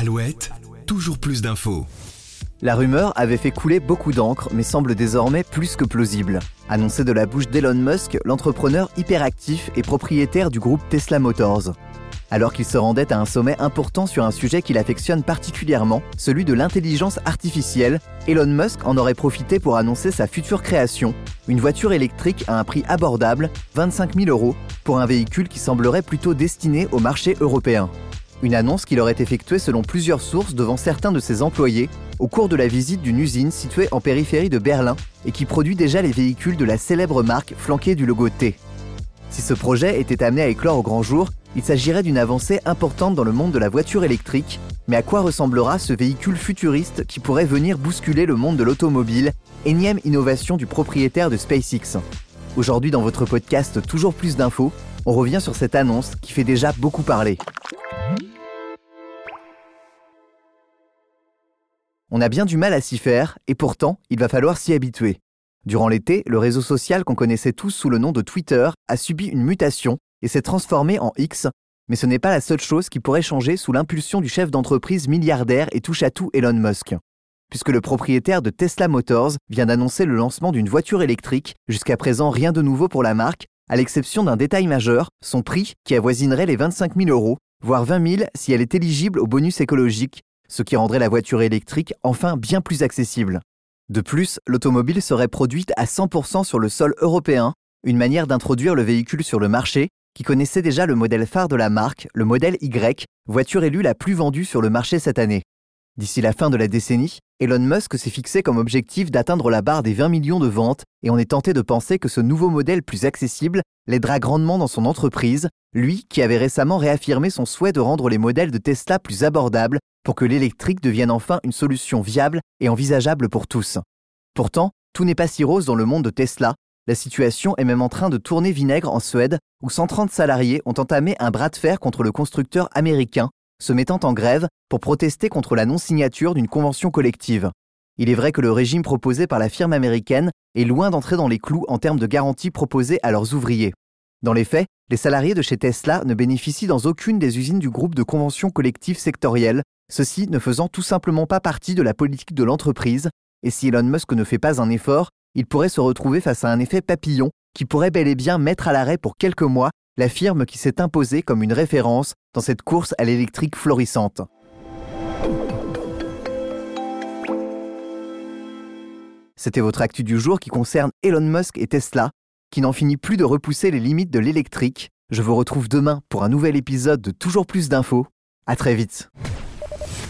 Alouette, toujours plus d'infos. La rumeur avait fait couler beaucoup d'encre, mais semble désormais plus que plausible. Annoncé de la bouche d'Elon Musk, l'entrepreneur hyperactif et propriétaire du groupe Tesla Motors. Alors qu'il se rendait à un sommet important sur un sujet qu'il affectionne particulièrement, celui de l'intelligence artificielle, Elon Musk en aurait profité pour annoncer sa future création, une voiture électrique à un prix abordable, 25 000 euros, pour un véhicule qui semblerait plutôt destiné au marché européen. Une annonce qu'il aurait effectuée selon plusieurs sources devant certains de ses employés au cours de la visite d'une usine située en périphérie de Berlin et qui produit déjà les véhicules de la célèbre marque flanquée du logo T. Si ce projet était amené à éclore au grand jour, il s'agirait d'une avancée importante dans le monde de la voiture électrique, mais à quoi ressemblera ce véhicule futuriste qui pourrait venir bousculer le monde de l'automobile, énième innovation du propriétaire de SpaceX? Aujourd'hui dans votre podcast Toujours plus d'infos, on revient sur cette annonce qui fait déjà beaucoup parler. On a bien du mal à s'y faire, et pourtant, il va falloir s'y habituer. Durant l'été, le réseau social qu'on connaissait tous sous le nom de Twitter a subi une mutation et s'est transformé en X, mais ce n'est pas la seule chose qui pourrait changer sous l'impulsion du chef d'entreprise milliardaire et touche-à-tout Elon Musk. Puisque le propriétaire de Tesla Motors vient d'annoncer le lancement d'une voiture électrique, jusqu'à présent rien de nouveau pour la marque, à l'exception d'un détail majeur, son prix qui avoisinerait les 25 000 euros, voire 20 000 si elle est éligible au bonus écologique, ce qui rendrait la voiture électrique enfin bien plus accessible. De plus, l'automobile serait produite à 100% sur le sol européen, une manière d'introduire le véhicule sur le marché qui connaissait déjà le modèle phare de la marque, le modèle Y, voiture élue la plus vendue sur le marché cette année. D'ici la fin de la décennie, Elon Musk s'est fixé comme objectif d'atteindre la barre des 20 millions de ventes et on est tenté de penser que ce nouveau modèle plus accessible l'aidera grandement dans son entreprise, lui qui avait récemment réaffirmé son souhait de rendre les modèles de Tesla plus abordables pour que l'électrique devienne enfin une solution viable et envisageable pour tous. Pourtant, tout n'est pas si rose dans le monde de Tesla. La situation est même en train de tourner vinaigre en Suède, où 130 salariés ont entamé un bras de fer contre le constructeur américain, se mettant en grève pour protester contre la non-signature d'une convention collective. Il est vrai que le régime proposé par la firme américaine est loin d'entrer dans les clous en termes de garanties proposées à leurs ouvriers. Dans les faits, les salariés de chez Tesla ne bénéficient dans aucune des usines du groupe de conventions collectives sectorielles, ceci ne faisant tout simplement pas partie de la politique de l'entreprise, et si Elon Musk ne fait pas un effort, il pourrait se retrouver face à un effet papillon qui pourrait bel et bien mettre à l'arrêt pour quelques mois la firme qui s'est imposée comme une référence dans cette course à l'électrique florissante. C'était votre actu du jour qui concerne Elon Musk et Tesla, qui n'en finit plus de repousser les limites de l'électrique. Je vous retrouve demain pour un nouvel épisode de Toujours plus d'infos. À très vite.